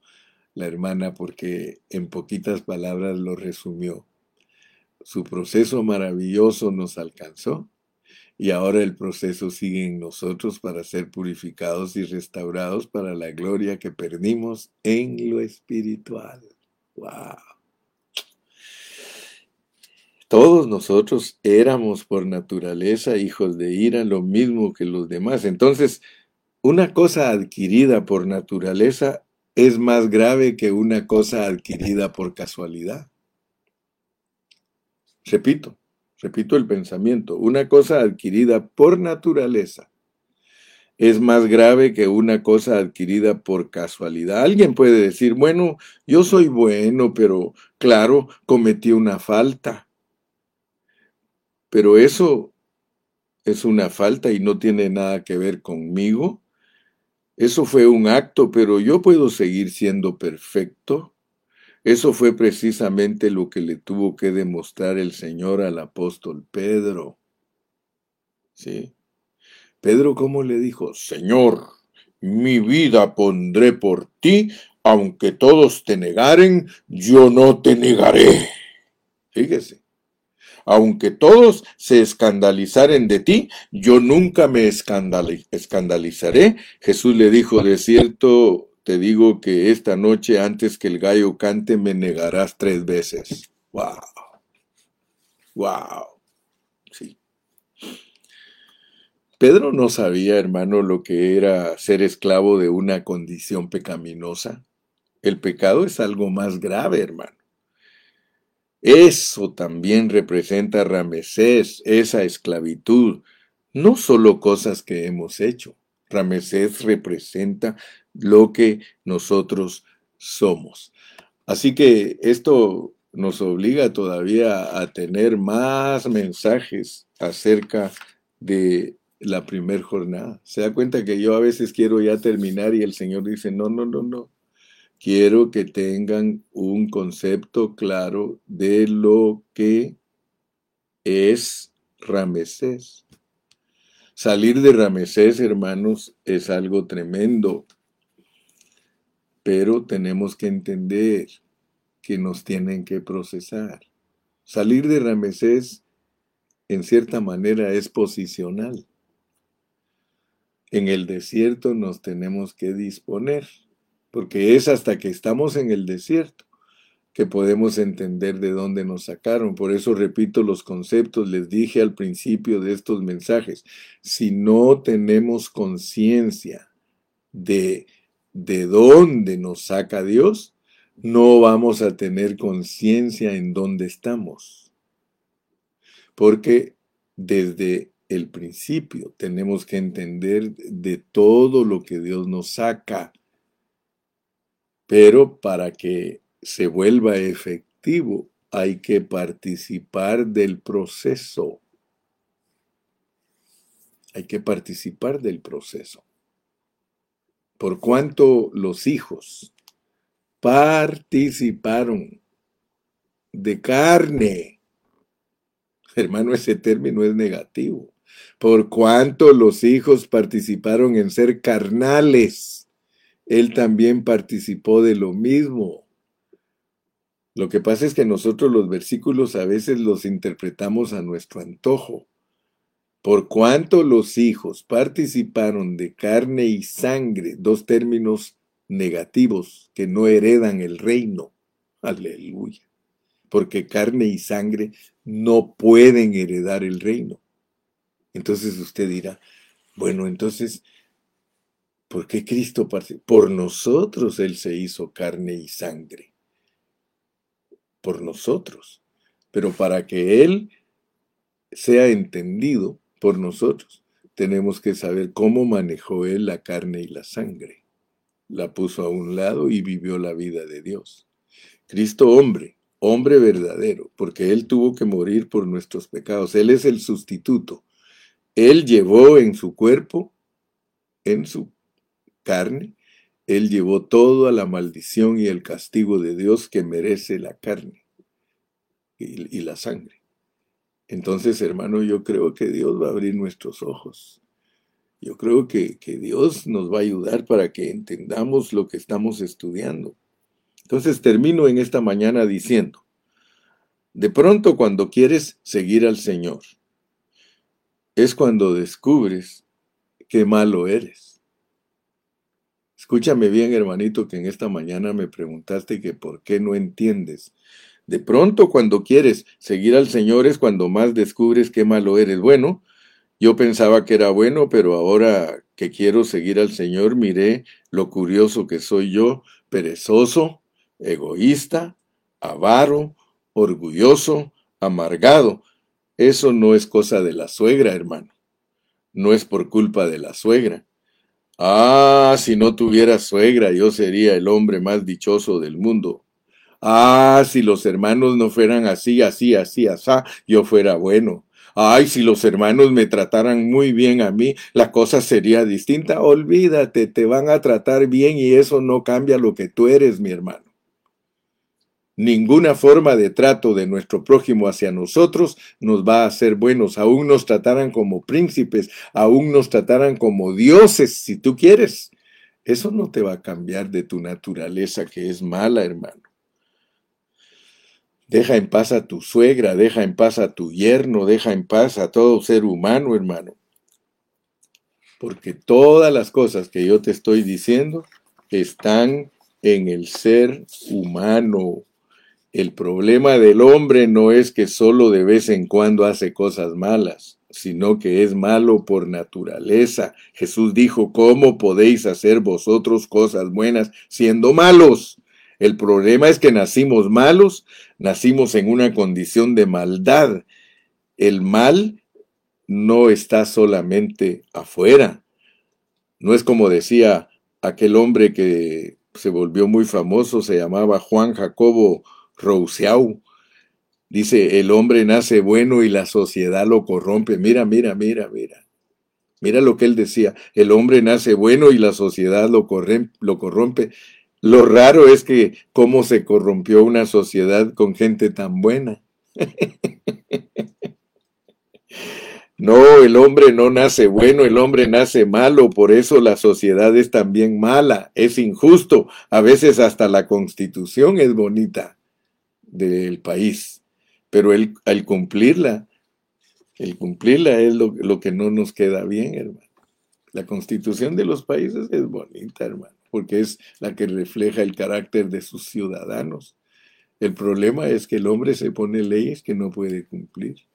la hermana porque en poquitas palabras lo resumió. Su proceso maravilloso nos alcanzó y ahora el proceso sigue en nosotros para ser purificados y restaurados para la gloria que perdimos en lo espiritual. ¡Wow! Todos nosotros éramos por naturaleza hijos de ira, lo mismo que los demás. Entonces, una cosa adquirida por naturaleza es más grave que una cosa adquirida por casualidad. Repito, repito el pensamiento, una cosa adquirida por naturaleza es más grave que una cosa adquirida por casualidad. Alguien puede decir, bueno, yo soy bueno, pero claro, cometí una falta. Pero eso es una falta y no tiene nada que ver conmigo. Eso fue un acto, pero yo puedo seguir siendo perfecto. Eso fue precisamente lo que le tuvo que demostrar el Señor al apóstol Pedro. ¿Sí? Pedro, ¿cómo le dijo? Señor, mi vida pondré por ti, aunque todos te negaren, yo no te negaré. Fíjese. Aunque todos se escandalizaren de ti, yo nunca me escandalizaré. Jesús le dijo, de cierto te digo que esta noche antes que el gallo cante me negarás tres veces. Wow. Wow. Sí. Pedro no sabía, hermano, lo que era ser esclavo de una condición pecaminosa. El pecado es algo más grave, hermano. Eso también representa Ramesés, esa esclavitud, no solo cosas que hemos hecho. Ramesés representa lo que nosotros somos. Así que esto nos obliga todavía a tener más mensajes acerca de la primer jornada. Se da cuenta que yo a veces quiero ya terminar y el Señor dice, no, no, no, no. Quiero que tengan un concepto claro de lo que es Ramesés. Salir de Ramesés, hermanos, es algo tremendo. Pero tenemos que entender que nos tienen que procesar. Salir de Ramesés, en cierta manera, es posicional. En el desierto nos tenemos que disponer, porque es hasta que estamos en el desierto que podemos entender de dónde nos sacaron. Por eso repito los conceptos, les dije al principio de estos mensajes, si no tenemos conciencia de de dónde nos saca Dios, no vamos a tener conciencia en dónde estamos. Porque desde el principio tenemos que entender de todo lo que Dios nos saca. Pero para que se vuelva efectivo hay que participar del proceso. Hay que participar del proceso. Por cuanto los hijos participaron de carne. Hermano, ese término es negativo. Por cuanto los hijos participaron en ser carnales, él también participó de lo mismo. Lo que pasa es que nosotros los versículos a veces los interpretamos a nuestro antojo. Por cuanto los hijos participaron de carne y sangre, dos términos negativos que no heredan el reino. Aleluya. Porque carne y sangre no pueden heredar el reino. Entonces usted dirá, bueno, entonces, ¿por qué Cristo participó? Por nosotros Él se hizo carne y sangre. Por nosotros. Pero para que Él sea entendido, por nosotros. Tenemos que saber cómo manejó él la carne y la sangre. La puso a un lado y vivió la vida de Dios. Cristo hombre, hombre verdadero, porque él tuvo que morir por nuestros pecados. Él es el sustituto. Él llevó en su cuerpo, en su carne, él llevó todo a la maldición y el castigo de Dios que merece la carne y, y la sangre. Entonces, hermano, yo creo que Dios va a abrir nuestros ojos. Yo creo que, que, Dios nos va a ayudar para que entendamos lo que estamos estudiando. Entonces termino en esta mañana diciendo, de pronto cuando quieres seguir al Señor, es cuando descubres qué malo eres. Escúchame bien, hermanito, que en esta mañana me preguntaste que por qué no entiendes de pronto cuando quieres seguir al Señor es cuando más descubres qué malo eres. Bueno, yo pensaba que era bueno, pero ahora que quiero seguir al Señor, miré lo curioso que soy yo, perezoso, egoísta, avaro, orgulloso, amargado. Eso no es cosa de la suegra, hermano. No es por culpa de la suegra. Ah, si no tuviera suegra, yo sería el hombre más dichoso del mundo. Ah, si los hermanos no fueran así, así, así, así, yo fuera bueno. Ay, si los hermanos me trataran muy bien a mí, la cosa sería distinta. Olvídate, te van a tratar bien y eso no cambia lo que tú eres, mi hermano. Ninguna forma de trato de nuestro prójimo hacia nosotros nos va a hacer buenos. Aún nos trataran como príncipes, aún nos trataran como dioses, si tú quieres. Eso no te va a cambiar de tu naturaleza que es mala, hermano. Deja en paz a tu suegra, deja en paz a tu yerno, deja en paz a todo ser humano, hermano. Porque todas las cosas que yo te estoy diciendo están en el ser humano. El problema del hombre no es que solo de vez en cuando hace cosas malas, sino que es malo por naturaleza. Jesús dijo, ¿cómo podéis hacer vosotros cosas buenas siendo malos? El problema es que nacimos malos, nacimos en una condición de maldad. El mal no está solamente afuera. No es como decía aquel hombre que se volvió muy famoso, se llamaba Juan Jacobo Rousseau. Dice, el hombre nace bueno y la sociedad lo corrompe. Mira, mira, mira, mira. Mira lo que él decía, el hombre nace bueno y la sociedad lo, lo corrompe. Lo raro es que cómo se corrompió una sociedad con gente tan buena. No, el hombre no nace bueno, el hombre nace malo, por eso la sociedad es también mala, es injusto. A veces hasta la constitución es bonita del país, pero el, al cumplirla, el cumplirla es lo, lo que no nos queda bien, hermano. La constitución de los países es bonita, hermano porque es la que refleja el carácter de sus ciudadanos. El problema es que el hombre se pone leyes que no puede cumplir.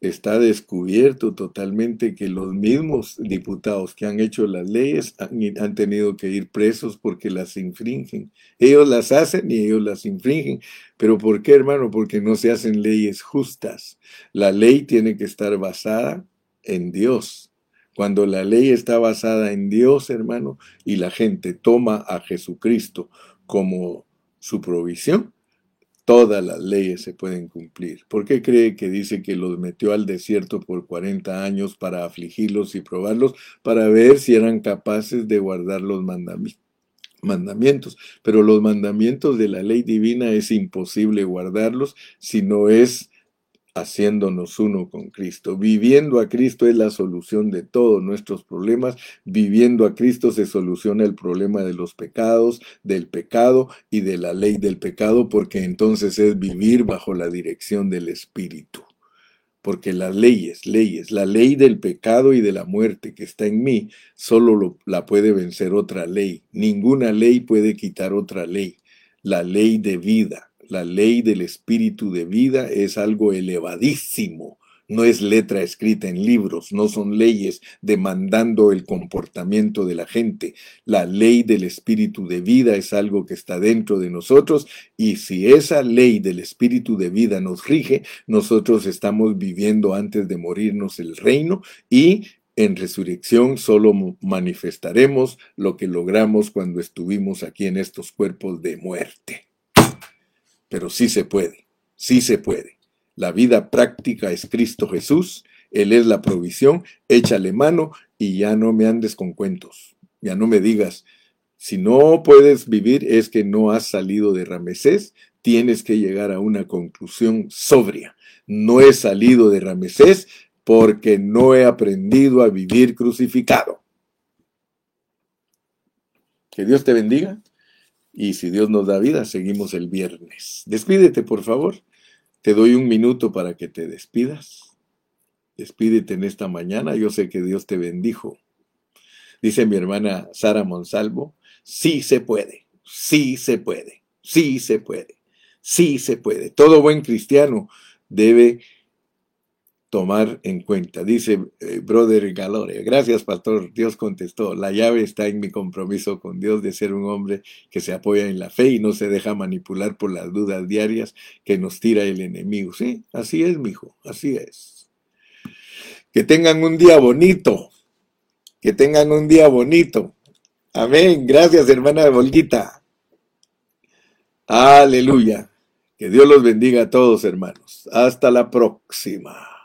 Está descubierto totalmente que los mismos diputados que han hecho las leyes han, tenido que ir presos porque las infringen. Ellos las hacen y ellos las infringen. Pero ¿por qué, hermano? Porque no se hacen leyes justas. La ley tiene que estar basada en Dios Cuando la ley está basada en Dios, hermano, y la gente toma a Jesucristo como su provisión, todas las leyes se pueden cumplir. ¿Por qué cree que dice que los metió al desierto por 40 años para afligirlos y probarlos, para ver si eran capaces de guardar los mandamientos? Pero los mandamientos de la ley divina es imposible guardarlos si no es haciéndonos uno con Cristo. Viviendo a Cristo es la solución de todos nuestros problemas. Viviendo a Cristo se soluciona el problema de los pecados, del pecado y de la ley del pecado, porque entonces es vivir bajo la dirección del Espíritu. Porque las leyes, leyes, la ley del pecado y de la muerte que está en mí, solo la puede vencer otra ley. Ninguna ley puede quitar otra ley. La ley de vida la ley del espíritu de vida es algo elevadísimo. No es letra escrita en libros, no son leyes demandando el comportamiento de la gente. La ley del espíritu de vida es algo que está dentro de nosotros y si esa ley del espíritu de vida nos rige, nosotros estamos viviendo antes de morirnos el reino y en resurrección solo manifestaremos lo que logramos cuando estuvimos aquí en estos cuerpos de muerte pero sí se puede, sí se puede. La vida práctica es Cristo Jesús, Él es la provisión, échale mano y ya no me andes con cuentos, ya no me digas, si no puedes vivir es que no has salido de Ramesés, tienes que llegar a una conclusión sobria. No he salido de Ramesés porque no he aprendido a vivir crucificado. Que Dios te bendiga. Y si Dios nos da vida, seguimos el viernes. Despídete, por favor. Te doy un minuto para que te despidas. Despídete en esta mañana. Yo sé que Dios te bendijo. Dice mi hermana Sara Monsalvo, sí se puede, sí se puede, sí se puede, sí se puede. Todo buen cristiano debe tomar en cuenta. Dice eh, Brother Galore, gracias pastor, Dios contestó, la llave está en mi compromiso con Dios de ser un hombre que se apoya en la fe y no se deja manipular por las dudas diarias que nos tira el enemigo. Sí, así es, mijo, así es. Que tengan un día bonito, que tengan un día bonito. Amén, gracias hermana Volguita. Aleluya. Que Dios los bendiga a todos, hermanos. Hasta la próxima.